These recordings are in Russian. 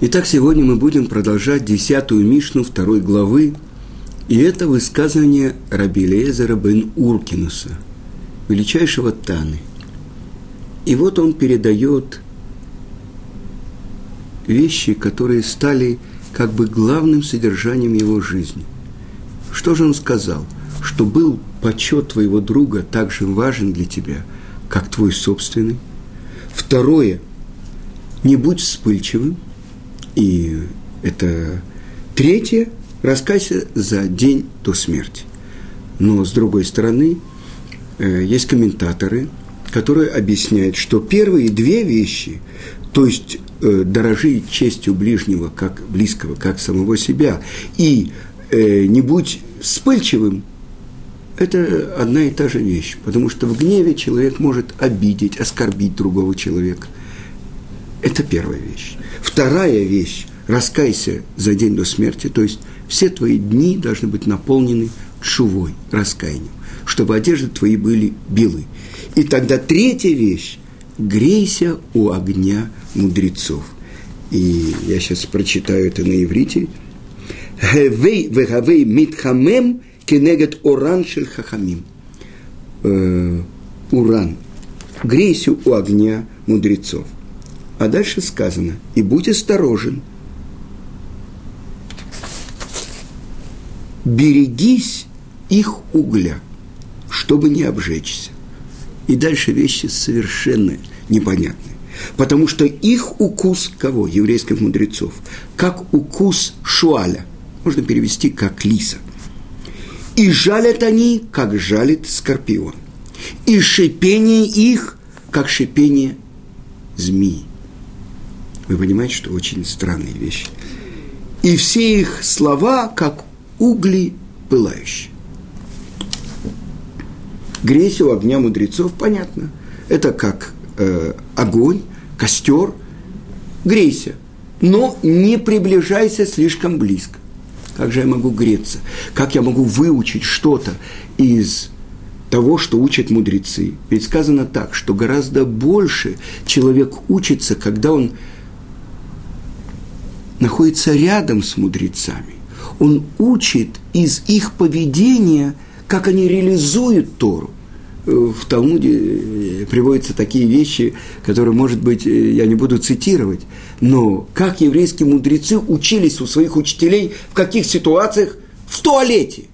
Итак, сегодня мы будем продолжать десятую Мишну второй главы, и это высказывание Раби Лезера бен Уркинуса, величайшего Таны. И вот он передает вещи, которые стали как бы главным содержанием его жизни. Что же он сказал? Что был почет твоего друга так же важен для тебя, как твой собственный. Второе, не будь вспыльчивым – и это третье, раскайся за день до смерти. Но, с другой стороны, э, есть комментаторы, которые объясняют, что первые две вещи, то есть э, дорожи честью ближнего, как близкого, как самого себя, и э, не будь вспыльчивым, это одна и та же вещь, потому что в гневе человек может обидеть, оскорбить другого человека. Это первая вещь. Вторая вещь – раскайся за день до смерти, то есть все твои дни должны быть наполнены шувой, раскаянием, чтобы одежды твои были белы. И тогда третья вещь – грейся у огня мудрецов. И я сейчас прочитаю это на иврите. Хевей вегавей митхамем кенегет оран шель хахамим. Э, уран. Грейся у огня мудрецов. А дальше сказано, и будь осторожен, берегись их угля, чтобы не обжечься. И дальше вещи совершенно непонятные. Потому что их укус кого? Еврейских мудрецов. Как укус шуаля. Можно перевести как лиса. И жалят они, как жалит скорпион. И шипение их, как шипение змеи. Вы понимаете, что очень странные вещи. И все их слова, как угли пылающие. Грейся у огня мудрецов, понятно. Это как э, огонь, костер. Грейся, но не приближайся слишком близко. Как же я могу греться? Как я могу выучить что-то из того, что учат мудрецы? Ведь сказано так, что гораздо больше человек учится, когда он находится рядом с мудрецами. Он учит из их поведения, как они реализуют Тору. В Талмуде э, приводятся такие вещи, которые, может быть, э, я не буду цитировать, но как еврейские мудрецы учились у своих учителей в каких ситуациях? В туалете,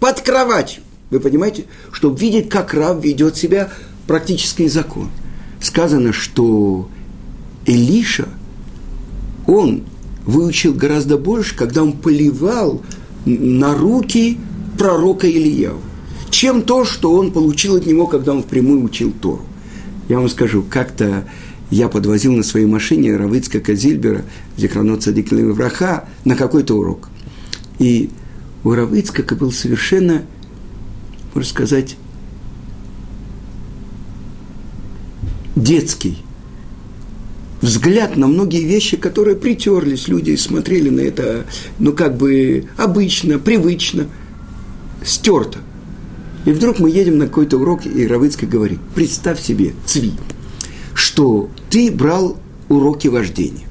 под кроватью. Вы понимаете? Чтобы видеть, как раб ведет себя практический закон. Сказано, что Илиша, он выучил гораздо больше, когда он поливал на руки пророка Ильяу, чем то, что он получил от него, когда он впрямую учил Тору. Я вам скажу, как-то я подвозил на своей машине Равыцка Казильбера, Зихранот Цадик Враха, на какой-то урок. И у Равыцкака был совершенно, можно сказать, детский взгляд на многие вещи, которые притерлись, люди смотрели на это, ну, как бы обычно, привычно, стерто. И вдруг мы едем на какой-то урок, и Равыцкая говорит, представь себе, Цви, что ты брал уроки вождения.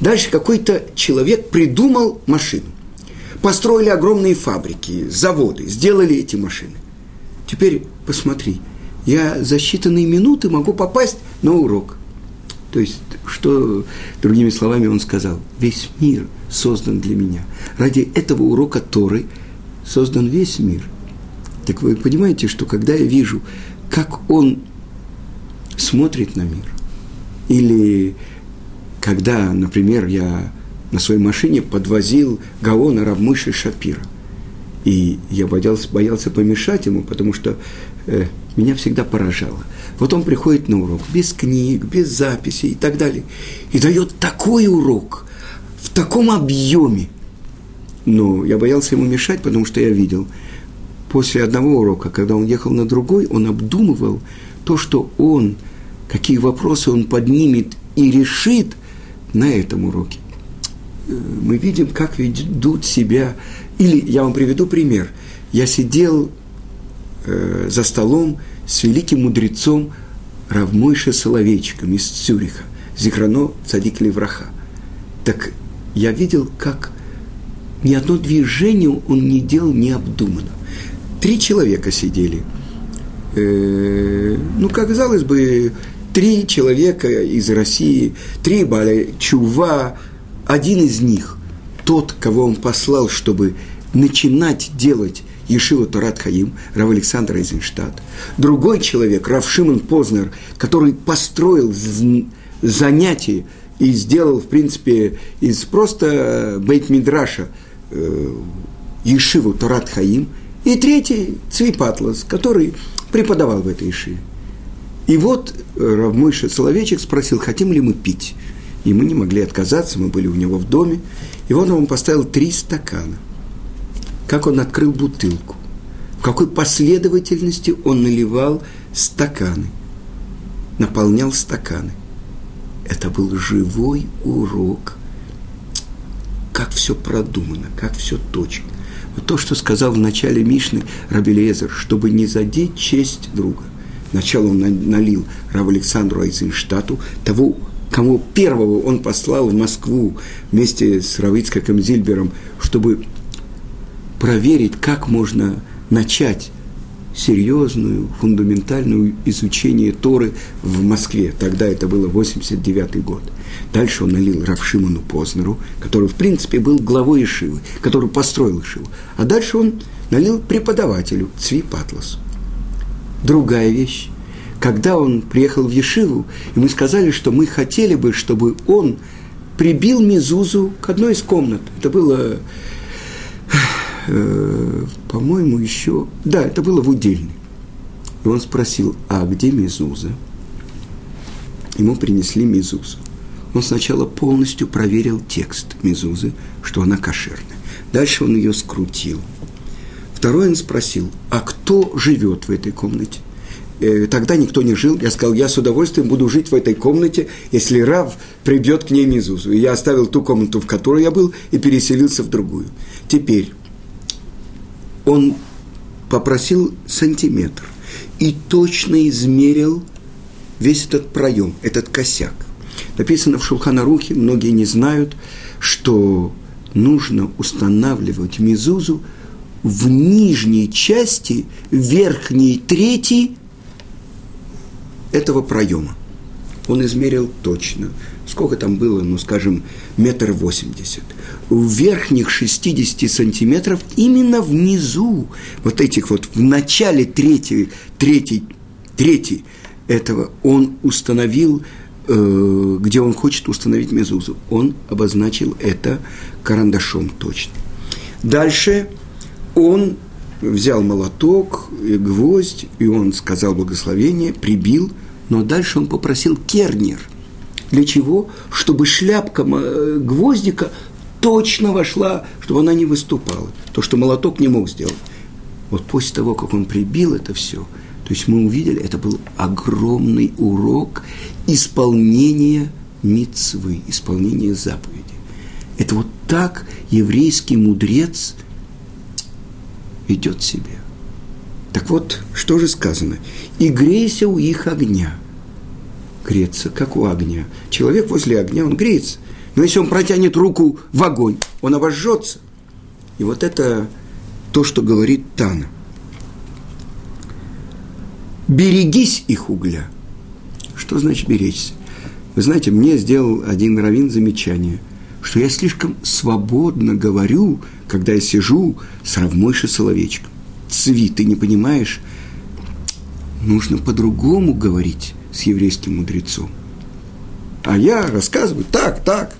Дальше какой-то человек придумал машину. Построили огромные фабрики, заводы, сделали эти машины. Теперь посмотри, я за считанные минуты могу попасть на урок – то есть, что, другими словами, он сказал, весь мир создан для меня. Ради этого урока Торы создан весь мир. Так вы понимаете, что когда я вижу, как он смотрит на мир, или когда, например, я на своей машине подвозил Гаона Равмыши Шапира, и я боялся, боялся помешать ему, потому что э, меня всегда поражало. Вот он приходит на урок без книг, без записей и так далее, и дает такой урок в таком объеме. Но я боялся ему мешать, потому что я видел, после одного урока, когда он ехал на другой, он обдумывал то, что он, какие вопросы он поднимет и решит на этом уроке. Э, мы видим, как ведут себя. Или я вам приведу пример. Я сидел э, за столом с великим мудрецом Равмойша Соловейчиком из Цюриха, Зихрано Цадик Левраха. Так я видел, как ни одно движение он не делал необдуманно. Три человека сидели. Э, ну, казалось бы, три человека из России, три Баля Чува, один из них, тот, кого он послал, чтобы начинать делать Ешива Турат Хаим, Рав Александр Эйзенштадт. Другой человек, Рав Шимон Познер, который построил занятие и сделал, в принципе, из просто Бейт-Мидраша э, Ешиву Турат Хаим. И третий, Цвипатлас, который преподавал в этой Ешиве. И вот э, Равмыша Соловейчик спросил, хотим ли мы пить. И мы не могли отказаться, мы были у него в доме. И вот он поставил три стакана – как он открыл бутылку, в какой последовательности он наливал стаканы, наполнял стаканы. Это был живой урок, как все продумано, как все точно. Вот то, что сказал в начале Мишны Рабелезер, чтобы не задеть честь друга. Сначала он налил Рав Александру Айзенштату, того, кому первого он послал в Москву вместе с Равицкаком Зильбером, чтобы проверить, как можно начать серьезную, фундаментальную изучение Торы в Москве. Тогда это было 89 год. Дальше он налил Равшиману Познеру, который, в принципе, был главой Ишивы, который построил Ишиву. А дальше он налил преподавателю Цви Патласу. Другая вещь. Когда он приехал в Ешиву, и мы сказали, что мы хотели бы, чтобы он прибил Мизузу к одной из комнат. Это было э, по-моему, еще... Да, это было в удельной. И он спросил, а где Мезуза? Ему принесли Мезузу. Он сначала полностью проверил текст Мезузы, что она кошерная. Дальше он ее скрутил. Второй он спросил, а кто живет в этой комнате? Э, тогда никто не жил. Я сказал, я с удовольствием буду жить в этой комнате, если Рав придет к ней Мезузу. И я оставил ту комнату, в которой я был, и переселился в другую. Теперь, он попросил сантиметр и точно измерил весь этот проем, этот косяк. Написано в Шулханарухе, многие не знают, что нужно устанавливать мизузу в нижней части верхней трети этого проема. Он измерил точно. Сколько там было, ну, скажем, метр восемьдесят в верхних 60 сантиметров, именно внизу, вот этих вот, в начале третьей, третьей, третьей этого, он установил, э, где он хочет установить мезузу. Он обозначил это карандашом точно. Дальше он взял молоток, гвоздь, и он сказал благословение, прибил, но дальше он попросил кернер. Для чего? Чтобы шляпка э, гвоздика точно вошла, чтобы она не выступала. То, что молоток не мог сделать. Вот после того, как он прибил это все, то есть мы увидели, это был огромный урок исполнения мицвы, исполнения заповеди. Это вот так еврейский мудрец ведет себя. Так вот, что же сказано? «И грейся у их огня». Греться, как у огня. Человек возле огня, он греется – но если он протянет руку в огонь, он обожжется. И вот это то, что говорит Тана. Берегись их угля. Что значит беречься? Вы знаете, мне сделал один раввин замечание, что я слишком свободно говорю, когда я сижу с Равмойшей Соловечком. Цви, ты не понимаешь? Нужно по-другому говорить с еврейским мудрецом. А я рассказываю так, так.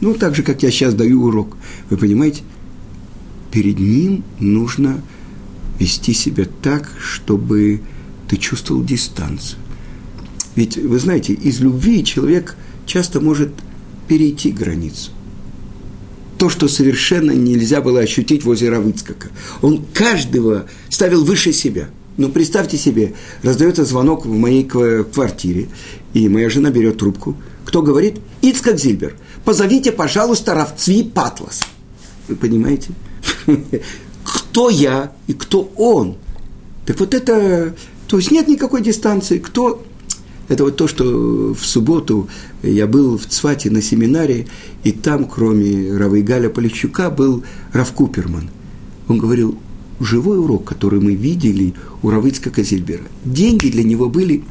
Ну, так же, как я сейчас даю урок. Вы понимаете? Перед ним нужно вести себя так, чтобы ты чувствовал дистанцию. Ведь, вы знаете, из любви человек часто может перейти границу. То, что совершенно нельзя было ощутить возле Равыцкака. Он каждого ставил выше себя. Ну, представьте себе, раздается звонок в моей квартире, и моя жена берет трубку. Кто говорит? Ицкак Зильбер позовите, пожалуйста, Равцви Патлас. Вы понимаете? Кто я и кто он? Так вот это, то есть нет никакой дистанции. Кто, Это вот то, что в субботу я был в Цвате на семинаре, и там, кроме Равы Галя Полищука, был Рав Куперман. Он говорил, живой урок, который мы видели у Равыцка Казильбера. Деньги для него были,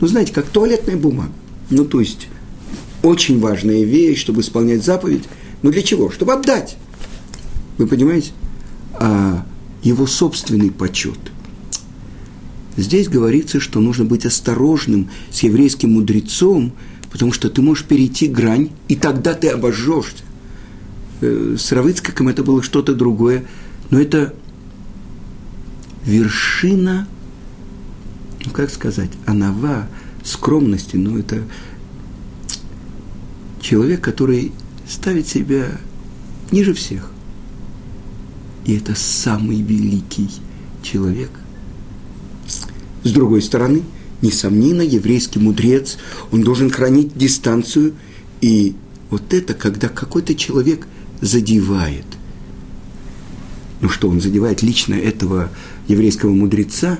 ну, знаете, как туалетная бумага. Ну, то есть, очень важная вещь, чтобы исполнять заповедь. Но для чего? Чтобы отдать. Вы понимаете? А его собственный почет – Здесь говорится, что нужно быть осторожным с еврейским мудрецом, потому что ты можешь перейти грань, и тогда ты обожжешься. Э, с Равыцкаком это было что-то другое, но это вершина, ну как сказать, анава, скромности, но это человек, который ставит себя ниже всех. И это самый великий человек, с другой стороны, несомненно, еврейский мудрец, он должен хранить дистанцию, и вот это, когда какой-то человек задевает, ну что, он задевает лично этого еврейского мудреца,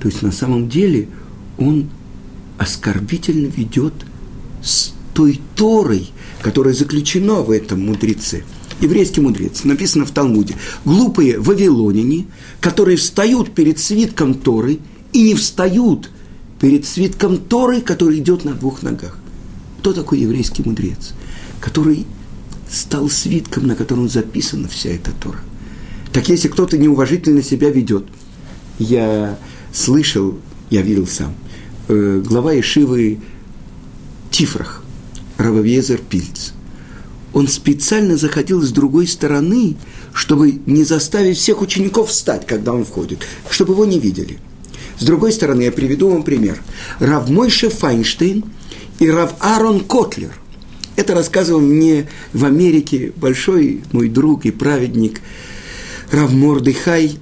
то есть на самом деле он оскорбительно ведет с той Торой, которая заключена в этом мудреце. Еврейский мудрец, написано в Талмуде, глупые вавилоняне, которые встают перед свитком Торы – и не встают перед свитком Торы, который идет на двух ногах. Кто такой еврейский мудрец, который стал свитком, на котором записана вся эта Тора? Так если кто-то неуважительно себя ведет, я слышал, я видел сам, э, глава Ишивы Тифрах, Рававезер Пильц, он специально заходил с другой стороны, чтобы не заставить всех учеников встать, когда он входит, чтобы его не видели – с другой стороны, я приведу вам пример. Рав Мойше Файнштейн и Рав Аарон Котлер. Это рассказывал мне в Америке большой мой друг и праведник Рав Мордыхай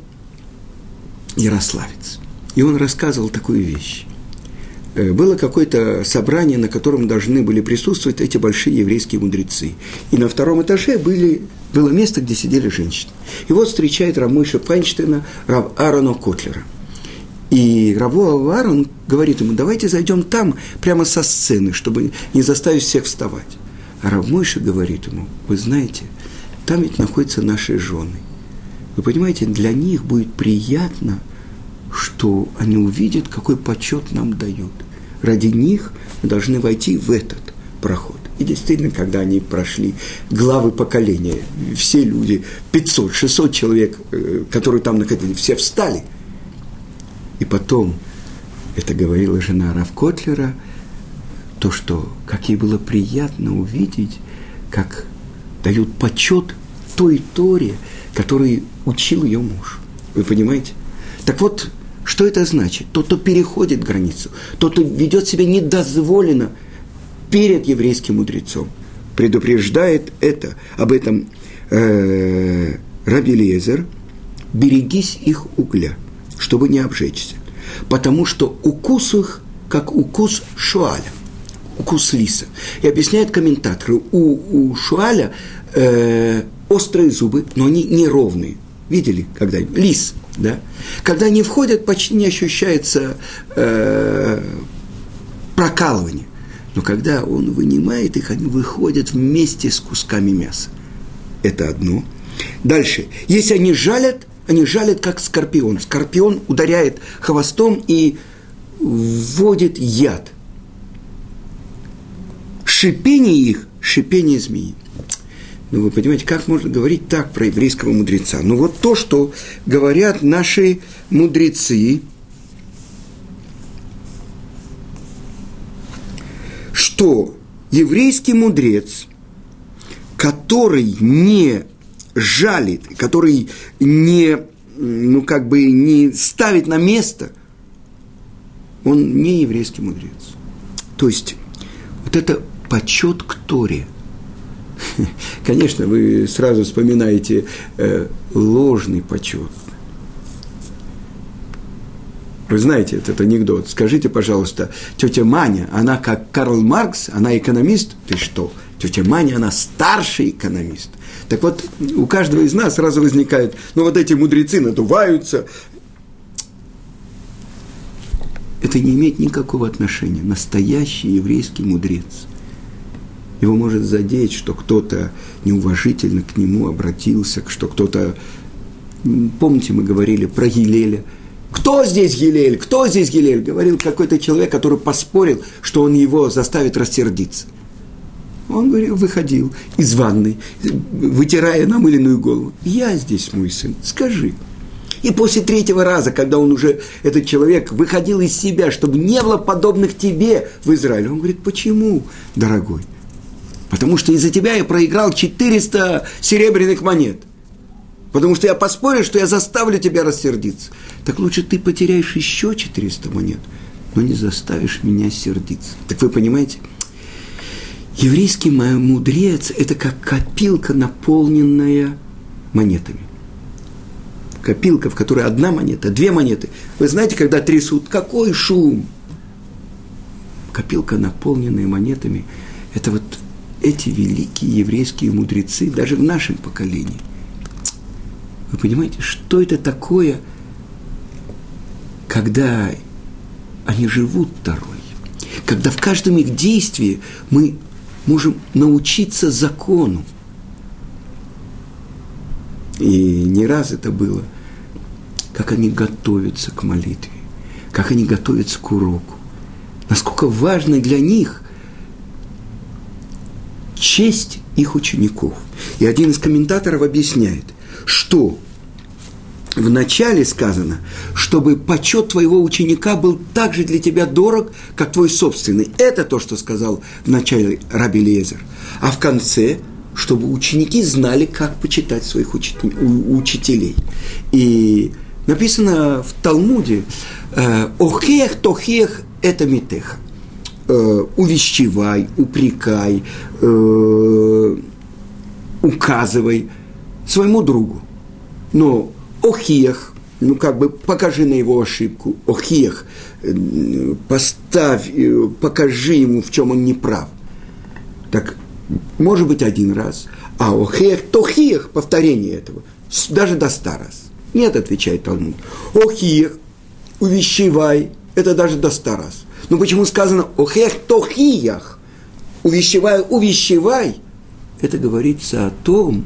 Ярославец. И он рассказывал такую вещь. Э, было какое-то собрание, на котором должны были присутствовать эти большие еврейские мудрецы. И на втором этаже были, было место, где сидели женщины. И вот встречает Рамыша Файнштейна Рав Аарона Котлера – и Раво Авар, он говорит ему, давайте зайдем там, прямо со сцены, чтобы не заставить всех вставать. А Рав Мойша говорит ему, вы знаете, там ведь находятся наши жены. Вы понимаете, для них будет приятно, что они увидят, какой почет нам дают. Ради них мы должны войти в этот проход. И действительно, когда они прошли главы поколения, все люди, 500, 600 человек, э, которые там находились, все встали – и потом, это говорила жена Рав Котлера, то, что, как ей было приятно увидеть, как дают почет той Торе, которой учил ее муж. Вы понимаете? Так вот, что это значит? Тот, кто переходит границу, тот, кто ведет себя недозволенно перед еврейским мудрецом, предупреждает это, об этом э, Раби Лезер, берегись их угля – чтобы не обжечься. Потому что укус их, как укус шуаля, укус лиса. И объясняют комментаторы, у, у шуаля э, острые зубы, но они неровные. Видели, когда лис, да? Когда они входят, почти не ощущается э, прокалывание. Но когда он вынимает их, они выходят вместе с кусками мяса. Это одно. Дальше. Если они жалят, они жалят, как скорпион. Скорпион ударяет хвостом и вводит яд. Шипение их – шипение змеи. Ну, вы понимаете, как можно говорить так про еврейского мудреца? Ну, вот то, что говорят наши мудрецы, что еврейский мудрец, который не жалит, который не, ну, как бы не ставит на место, он не еврейский мудрец. То есть, вот это почет к Торе. Конечно, вы сразу вспоминаете э, ложный почет. Вы знаете этот анекдот. Скажите, пожалуйста, тетя Маня, она как Карл Маркс, она экономист? Ты что? Тетя Маня, она старший экономист. Так вот, у каждого из нас сразу возникает, ну вот эти мудрецы надуваются. это не имеет никакого отношения. Настоящий еврейский мудрец. Его может задеть, что кто-то неуважительно к нему обратился, что кто-то... Помните, мы говорили про Елеля. Кто здесь Елель? Кто здесь Елель? Говорил какой-то человек, который поспорил, что он его заставит рассердиться. Он говорил, выходил из ванной, вытирая намыленную голову. Я здесь, мой сын, скажи. И после третьего раза, когда он уже, этот человек, выходил из себя, чтобы не было подобных тебе в Израиле, он говорит, почему, дорогой? Потому что из-за тебя я проиграл 400 серебряных монет. Потому что я поспорил, что я заставлю тебя рассердиться. Так лучше ты потеряешь еще 400 монет, но не заставишь меня сердиться. Так вы понимаете? Еврейский мудрец – это как копилка, наполненная монетами. Копилка, в которой одна монета, две монеты. Вы знаете, когда трясут, какой шум! Копилка, наполненная монетами – это вот эти великие еврейские мудрецы, даже в нашем поколении. Вы понимаете, что это такое, когда они живут второй, когда в каждом их действии мы можем научиться закону. И не раз это было, как они готовятся к молитве, как они готовятся к уроку, насколько важно для них честь их учеников. И один из комментаторов объясняет, что в начале сказано, чтобы почет твоего ученика был так же для тебя дорог, как твой собственный. Это то, что сказал в начале Раби Лезер. А в конце, чтобы ученики знали, как почитать своих учителей. И написано в Талмуде, э, «Охех тохех это митеха». Э, увещевай, упрекай, э, указывай своему другу. Но охиях, ну как бы покажи на его ошибку, охиях, э, поставь, покажи ему, в чем он не прав. Так, может быть, один раз, а охиях, тохиях, повторение этого, даже до ста раз. Нет, отвечает Талмуд. Охиях, увещевай, это даже до ста раз. Но почему сказано «охех тохиях»? Увещевай, увещевай. Это говорится о том,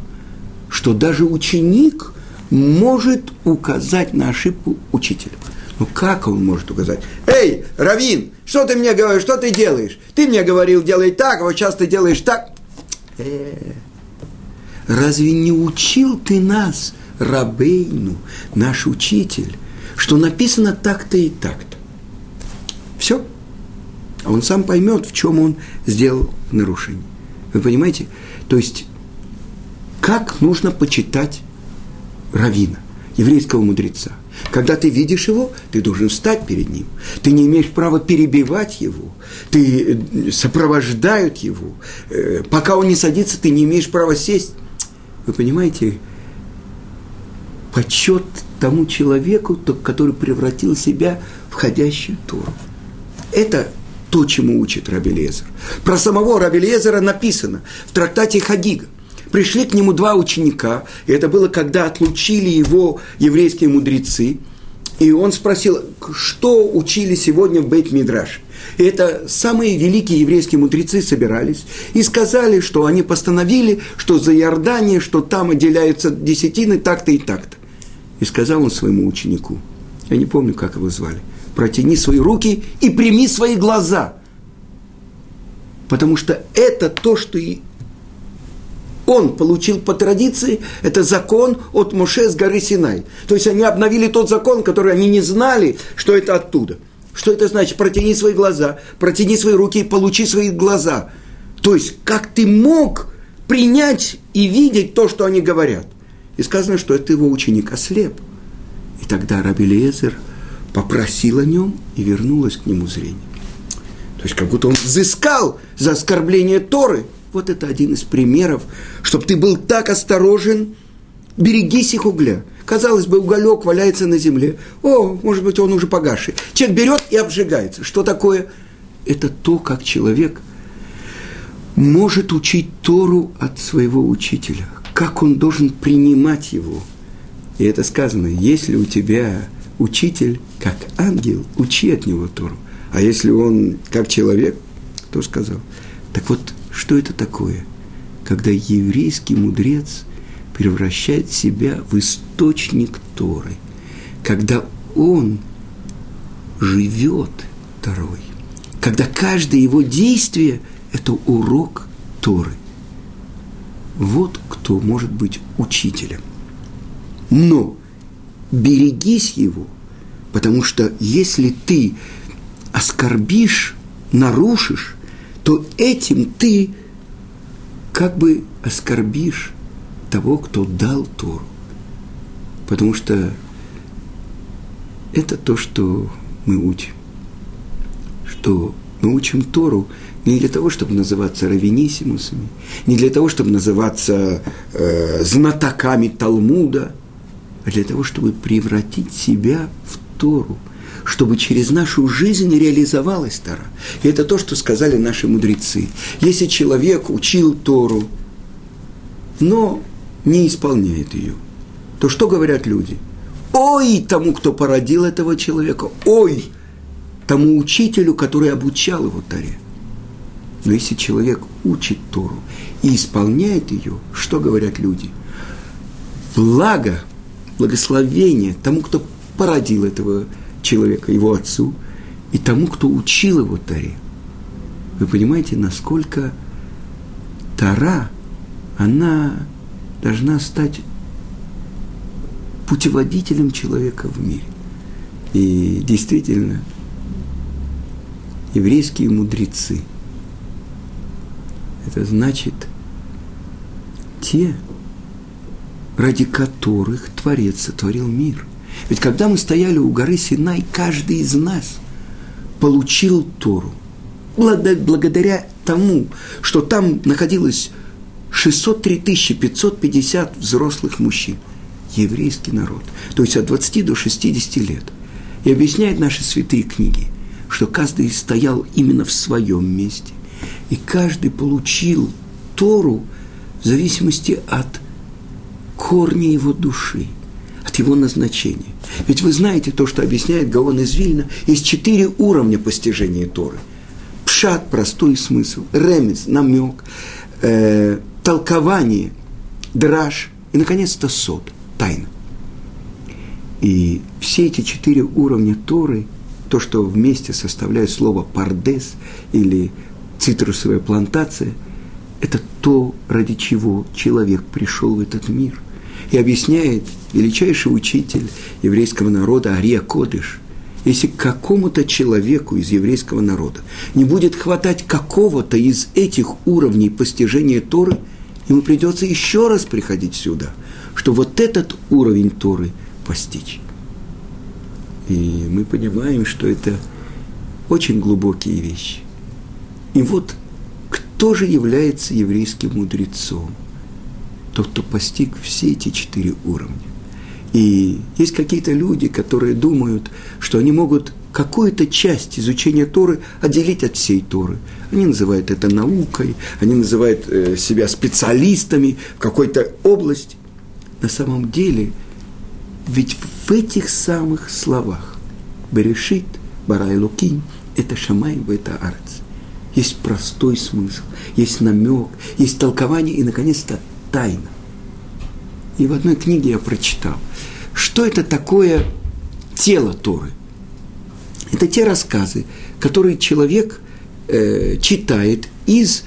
что даже ученик может указать на ошибку учителю. Ну как он может указать? Эй, Равин, что ты мне говоришь, что ты делаешь? Ты мне говорил, делай так, а вот сейчас ты делаешь так. Э, разве не учил ты нас, Рабейну, наш учитель, что написано так-то и так-то? А он сам поймет, в чем он сделал нарушение. Вы понимаете? То есть, как нужно почитать равина, еврейского мудреца? Когда ты видишь его, ты должен встать перед ним. Ты не имеешь права перебивать его. Ты э, сопровождают его. Э, пока он не садится, ты не имеешь права сесть. Вы понимаете, почет тому человеку, который превратил себя в ходящую Тору. Это то, чему учит Раби Лезер. Про самого Раби Лезера написано в трактате Хагига. Пришли к нему два ученика, и это было, когда отлучили его еврейские мудрецы, и он спросил, что учили сегодня в бейт мидраш И это самые великие еврейские мудрецы собирались и сказали, что они постановили, что за Иордание, что там отделяются десятины так-то и так-то. И сказал он своему ученику, я не помню, как его звали, протяни свои руки и прими свои глаза. Потому что это то, что и он получил по традиции, это закон от Моше с горы Синай. То есть они обновили тот закон, который они не знали, что это оттуда. Что это значит? Протяни свои глаза, протяни свои руки и получи свои глаза. То есть, как ты мог принять и видеть то, что они говорят. И сказано, что это его ученик ослеп. И тогда Раби Лезер – попросил о нем и вернулось к нему зрение. То есть как будто он взыскал за оскорбление Торы. Вот это один из примеров, чтобы ты был так осторожен, берегись их угля. Казалось бы, уголек валяется на земле. О, может быть, он уже погасший. Человек берет и обжигается. Что такое? Это то, как человек может учить Тору от своего учителя. Как он должен принимать его. И это сказано, если у тебя учитель, как ангел, учи от него Тору. А если он как человек, то сказал. Так вот, что это такое? Когда еврейский мудрец превращает себя в источник Торы, когда он живет Торой, когда каждое его действие – это урок Торы. Вот кто может быть учителем. Но берегись его, потому что если ты оскорбишь, нарушишь, то этим ты как бы оскорбишь того, кто дал Тору. Потому что это то, что мы учим. Что мы учим Тору не для того, чтобы называться равенисимусами, не для того, чтобы называться э, знатоками Талмуда, для того, чтобы превратить себя в Тору, чтобы через нашу жизнь реализовалась Тора. И это то, что сказали наши мудрецы. Если человек учил Тору, но не исполняет ее, то что говорят люди? Ой тому, кто породил этого человека, ой тому учителю, который обучал его Торе. Но если человек учит Тору и исполняет ее, что говорят люди? Благо, благословение тому, кто породил этого человека, его отцу, и тому, кто учил его Торе. Вы понимаете, насколько Тора, она должна стать путеводителем человека в мире. И действительно, еврейские мудрецы – это значит те, ради которых Творец сотворил мир. Ведь когда мы стояли у горы Синай, каждый из нас получил Тору. Благодаря тому, что там находилось 603 550 взрослых мужчин. Еврейский народ. То есть от 20 до 60 лет. И объясняет наши святые книги, что каждый стоял именно в своем месте и каждый получил Тору в зависимости от корня его души, от его назначения. Ведь вы знаете то, что объясняет Гаон из Вильна, есть четыре уровня постижения Торы. Пшат – простой смысл, ремес – намек, э, толкование, драж и, наконец-то, сод – тайна. И все эти четыре уровня Торы, то, что вместе составляет слово «пардес» или цитрусовая плантация – это то, ради чего человек пришел в этот мир. И объясняет величайший учитель еврейского народа Ария Кодыш, если какому-то человеку из еврейского народа не будет хватать какого-то из этих уровней постижения Торы, ему придется еще раз приходить сюда, чтобы вот этот уровень Торы постичь. И мы понимаем, что это очень глубокие вещи. И вот кто же является еврейским мудрецом? Тот, кто постиг все эти четыре уровня. И есть какие-то люди, которые думают, что они могут какую-то часть изучения Торы отделить от всей Торы. Они называют это наукой, они называют э, себя специалистами в какой-то области. На самом деле, ведь в этих самых словах Берешит, Барай Лукин, это Шамай, это Арц есть простой смысл, есть намек, есть толкование и, наконец-то, тайна. И в одной книге я прочитал, что это такое тело Торы. Это те рассказы, которые человек э, читает из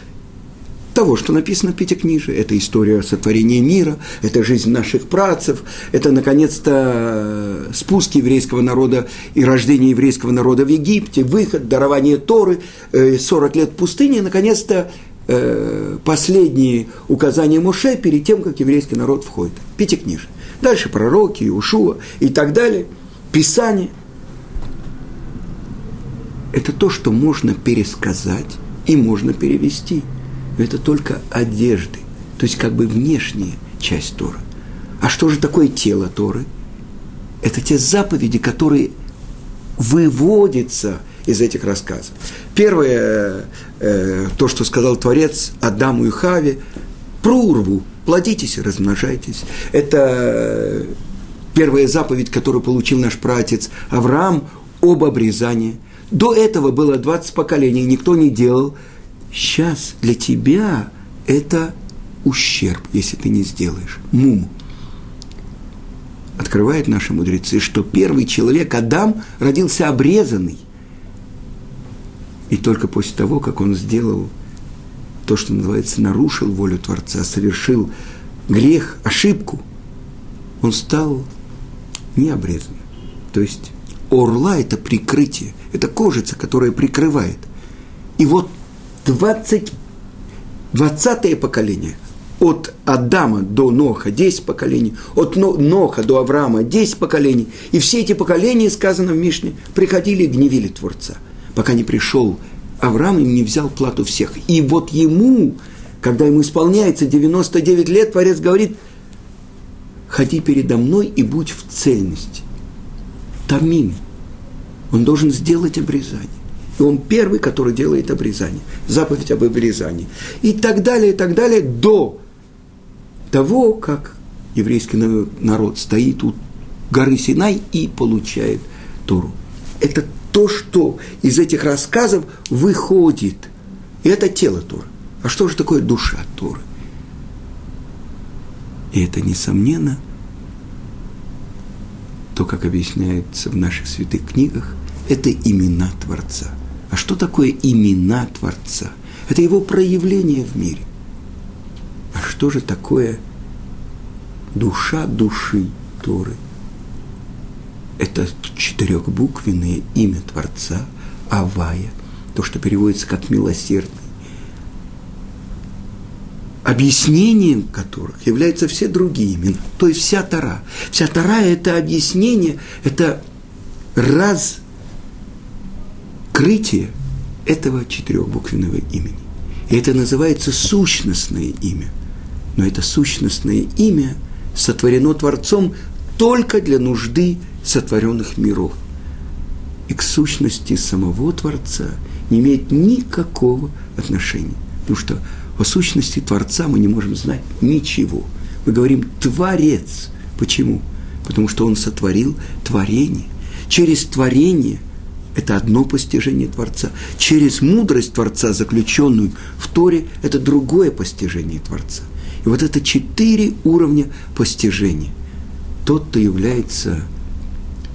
того, что написано в Пятикнижии. Это история сотворения мира, это жизнь наших працев, это, наконец-то, спуск еврейского народа и рождение еврейского народа в Египте, выход, дарование Торы, 40 э, лет пустыни, наконец-то, э, последние указания Муше перед тем, как еврейский народ входит. Пятикнижие. Дальше пророки, Ушуа и так далее. Писание. Это то, что можно пересказать и можно перевести – это только одежды, то есть как бы внешняя часть Торы. А что же такое тело Торы? Это те заповеди, которые выводятся из этих рассказов. Первое, э, то, что сказал Творец Адаму и Хаве, прурву, плодитесь размножайтесь. Это первая заповедь, которую получил наш праотец Авраам, об обрезании. До этого было 20 поколений, никто не делал. Сейчас для тебя это ущерб, если ты не сделаешь. Муму. Открывают наши мудрецы, что первый человек, Адам, родился обрезанный. И только после того, как он сделал то, что называется, нарушил волю Творца, совершил грех, ошибку, он стал необрезанным. То есть орла – это прикрытие, это кожица, которая прикрывает. И вот 20, 20 поколение от Адама до Ноха 10 поколений, от Ноха до Авраама 10 поколений. И все эти поколения, сказано в Мишне, приходили и гневили Творца, пока не пришел Авраам и не взял плату всех. И вот ему, когда ему исполняется 99 лет, Творец говорит, ходи передо мной и будь в цельности. Тамим. Он должен сделать обрезание. И он первый, который делает обрезание. Заповедь об обрезании. И так далее, и так далее, до того, как еврейский народ стоит у горы Синай и получает Тору. Это то, что из этих рассказов выходит. И это тело Торы. А что же такое душа Торы? И это, несомненно, то, как объясняется в наших святых книгах, это имена Творца. А что такое имена Творца? Это его проявление в мире. А что же такое душа души Торы? Это четырехбуквенное имя Творца, Авая, то, что переводится как милосердный, объяснением которых являются все другие имена, то есть вся Тара. Вся Тара – это объяснение, это раскрытие этого четырехбуквенного имени. И это называется сущностное имя. Но это сущностное имя сотворено Творцом только для нужды сотворенных миров. И к сущности самого Творца не имеет никакого отношения. Потому что о сущности Творца мы не можем знать ничего. Мы говорим «творец». Почему? Потому что он сотворил творение. Через творение – это одно постижение Творца. Через мудрость Творца, заключенную в Торе, это другое постижение Творца. И вот это четыре уровня постижения. Тот, кто является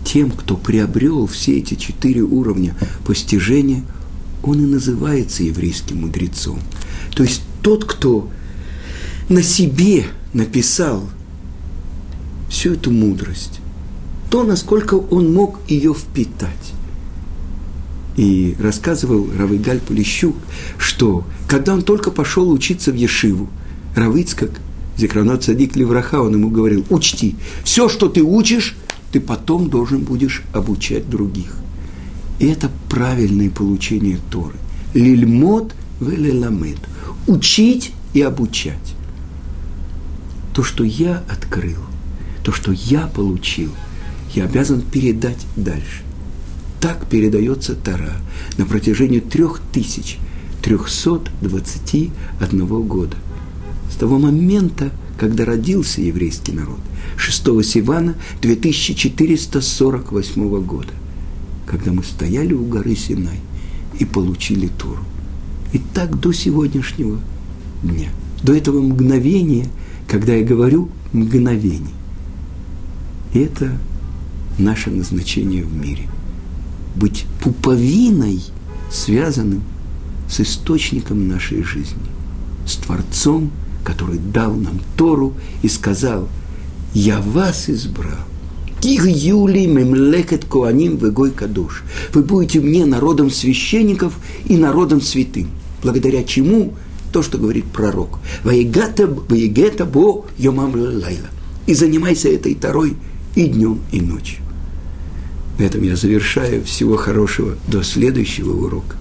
тем, кто приобрел все эти четыре уровня постижения, он и называется еврейским мудрецом. То есть тот, кто на себе написал всю эту мудрость, то, насколько он мог ее впитать. И рассказывал Равыгаль Полищук, что когда он только пошел учиться в Ешиву, Равыцкак, Зекранот Садик Левраха, он ему говорил, учти, все, что ты учишь, ты потом должен будешь обучать других. И это правильное получение Торы. Лильмот велеламед. Учить и обучать. То, что я открыл, то, что я получил, я обязан передать дальше. Так передается Тара на протяжении трех тысяч трехсот двадцати одного года. С того момента, когда родился еврейский народ, 6 Сивана 2448 года, когда мы стояли у горы Синай и получили Туру. И так до сегодняшнего дня, до этого мгновения, когда я говорю мгновение. Это наше назначение в мире. Быть пуповиной, связанным с источником нашей жизни, с Творцом, который дал нам Тору и сказал, «Я вас избрал, Тих Юли мемлекет коаним вегой кадуш. Вы будете мне народом священников и народом святым. Благодаря чему? То, что говорит пророк. Ваегета бо йомам лайла. И занимайся этой тарой и днем, и ночью. На этом я завершаю. Всего хорошего. До следующего урока.